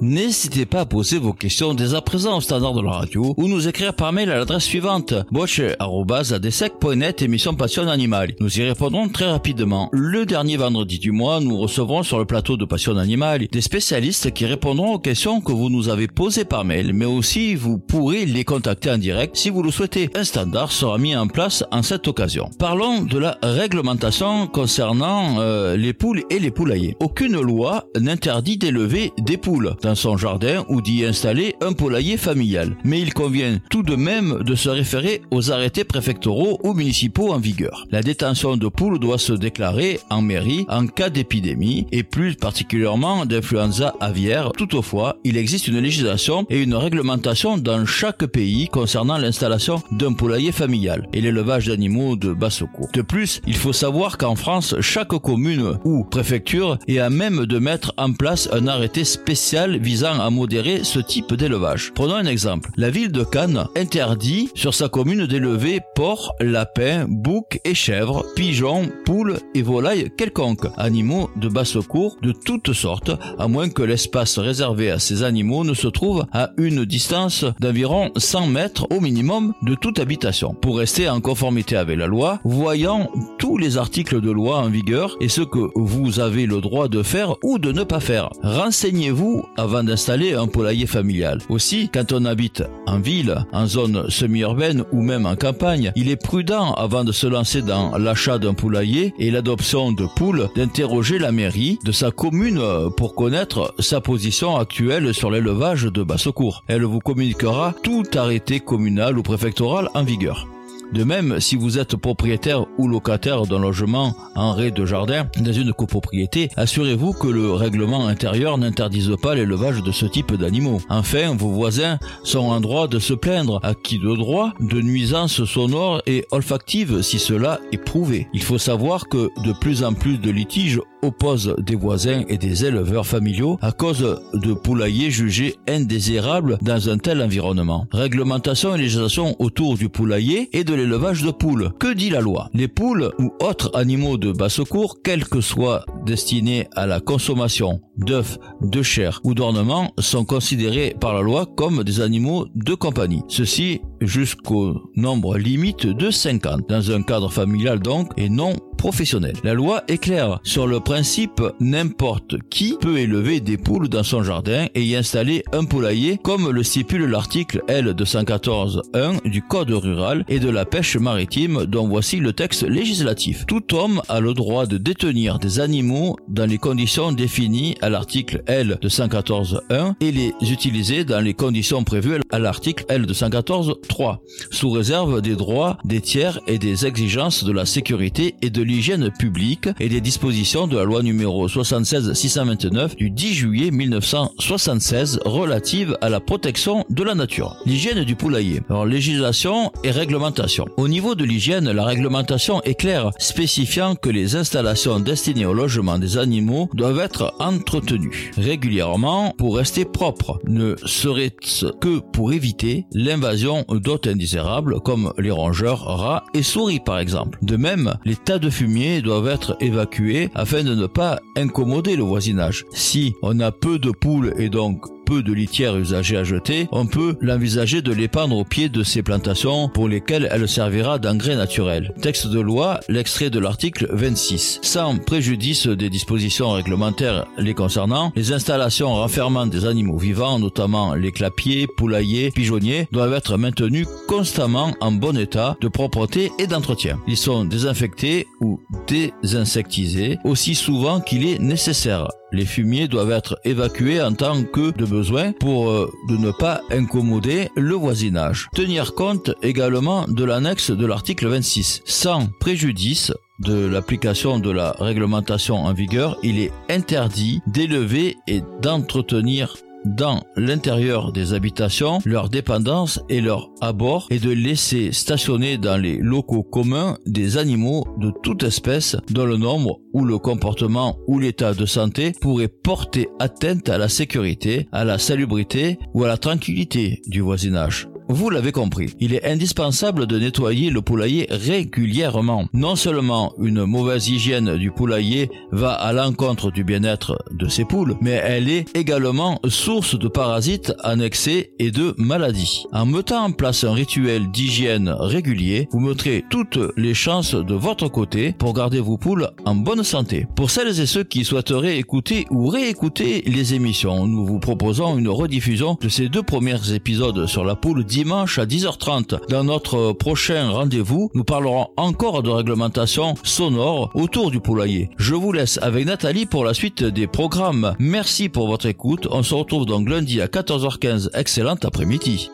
N'hésitez pas à poser vos questions dès à présent au standard de la radio ou nous écrire par mail à l'adresse suivante boche.adesec.net émission Passion Animale. Nous y répondrons très rapidement. Le dernier vendredi du mois, nous recevrons sur le plateau de Passion Animale des spécialistes qui répondront aux questions que vous nous avez posées par mail, mais aussi vous pourrez les contacter en direct si vous le souhaitez. Un standard sera mis en place en cette occasion. Parlons de la réglementation concernant euh, les poules et les poulaillers. Aucune loi n'interdit d'élever des poules son jardin ou d'y installer un poulailler familial. Mais il convient tout de même de se référer aux arrêtés préfectoraux ou municipaux en vigueur. La détention de poules doit se déclarer en mairie en cas d'épidémie et plus particulièrement d'influenza aviaire. Toutefois, il existe une législation et une réglementation dans chaque pays concernant l'installation d'un poulailler familial et l'élevage d'animaux de basse cour. De plus, il faut savoir qu'en France, chaque commune ou préfecture est à même de mettre en place un arrêté spécial visant à modérer ce type d'élevage. Prenons un exemple. La ville de Cannes interdit sur sa commune d'élever porcs, lapins, boucs et chèvres, pigeons, poules et volailles quelconques, animaux de basse cour de toutes sortes, à moins que l'espace réservé à ces animaux ne se trouve à une distance d'environ 100 mètres au minimum de toute habitation. Pour rester en conformité avec la loi, voyons tous les articles de loi en vigueur et ce que vous avez le droit de faire ou de ne pas faire. Renseignez-vous avant d'installer un poulailler familial. Aussi, quand on habite en ville, en zone semi-urbaine ou même en campagne, il est prudent avant de se lancer dans l'achat d'un poulailler et l'adoption de poules d'interroger la mairie de sa commune pour connaître sa position actuelle sur l'élevage de basse-cour. Elle vous communiquera tout arrêté communal ou préfectoral en vigueur. De même, si vous êtes propriétaire ou locataire d'un logement en rez de jardin dans une copropriété, assurez-vous que le règlement intérieur n'interdise pas l'élevage de ce type d'animaux. Enfin, vos voisins sont en droit de se plaindre, à qui de droit, de nuisances sonores et olfactives si cela est prouvé? Il faut savoir que de plus en plus de litiges oppose des voisins et des éleveurs familiaux à cause de poulaillers jugés indésirables dans un tel environnement. Réglementation et législation autour du poulailler et de l'élevage de poules. Que dit la loi? Les poules ou autres animaux de basse-cour, quels que soient destinés à la consommation d'œufs, de chair ou d'ornements, sont considérés par la loi comme des animaux de compagnie. Ceci jusqu'au nombre limite de 50, dans un cadre familial donc, et non La loi est claire. Sur le principe n'importe qui peut élever des poules dans son jardin et y installer un poulailler comme le stipule l'article L214.1 du Code rural et de la pêche maritime dont voici le texte législatif. Tout homme a le droit de détenir des animaux dans les conditions définies à l'article L214.1 et les utiliser dans les conditions prévues à l'article L214.3 sous réserve des droits des tiers et des exigences de la sécurité et de l'hygiène publique et des dispositions de la loi numéro 76-629 du 10 juillet 1976 relative à la protection de la nature. L'hygiène du poulailler. Alors législation et réglementation. Au niveau de l'hygiène, la réglementation est claire, spécifiant que les installations destinées au logement des animaux doivent être entretenues régulièrement pour rester propres. Ne serait-ce que pour éviter l'invasion d'hôtes indésirables comme les rongeurs, rats et souris par exemple. De même, les tas de fumier doivent être évacués afin de ne pas incommoder le voisinage. Si on a peu de poules et donc peu de litières usagées à jeter, on peut l'envisager de l'épandre au pied de ces plantations pour lesquelles elle servira d'engrais naturel. Texte de loi, l'extrait de l'article 26. Sans préjudice des dispositions réglementaires les concernant, les installations renfermant des animaux vivants, notamment les clapiers, poulaillers, pigeonniers, doivent être maintenues constamment en bon état de propreté et d'entretien. Ils sont désinfectés ou désinsectisés aussi souvent qu'il est nécessaire les fumiers doivent être évacués en tant que de besoin pour euh, de ne pas incommoder le voisinage. Tenir compte également de l'annexe de l'article 26. Sans préjudice de l'application de la réglementation en vigueur, il est interdit d'élever et d'entretenir dans l'intérieur des habitations, leurs dépendances et leurs abords et de laisser stationner dans les locaux communs des animaux de toute espèce dont le nombre ou le comportement ou l'état de santé pourrait porter atteinte à la sécurité, à la salubrité ou à la tranquillité du voisinage. Vous l'avez compris, il est indispensable de nettoyer le poulailler régulièrement. Non seulement une mauvaise hygiène du poulailler va à l'encontre du bien-être de ses poules, mais elle est également source de parasites annexés et de maladies. En mettant en place un rituel d'hygiène régulier, vous mettrez toutes les chances de votre côté pour garder vos poules en bonne santé. Pour celles et ceux qui souhaiteraient écouter ou réécouter les émissions, nous vous proposons une rediffusion de ces deux premiers épisodes sur la poule dimanche à 10h30. Dans notre prochain rendez-vous, nous parlerons encore de réglementation sonore autour du poulailler. Je vous laisse avec Nathalie pour la suite des programmes. Merci pour votre écoute. On se retrouve donc lundi à 14h15. Excellent après-midi.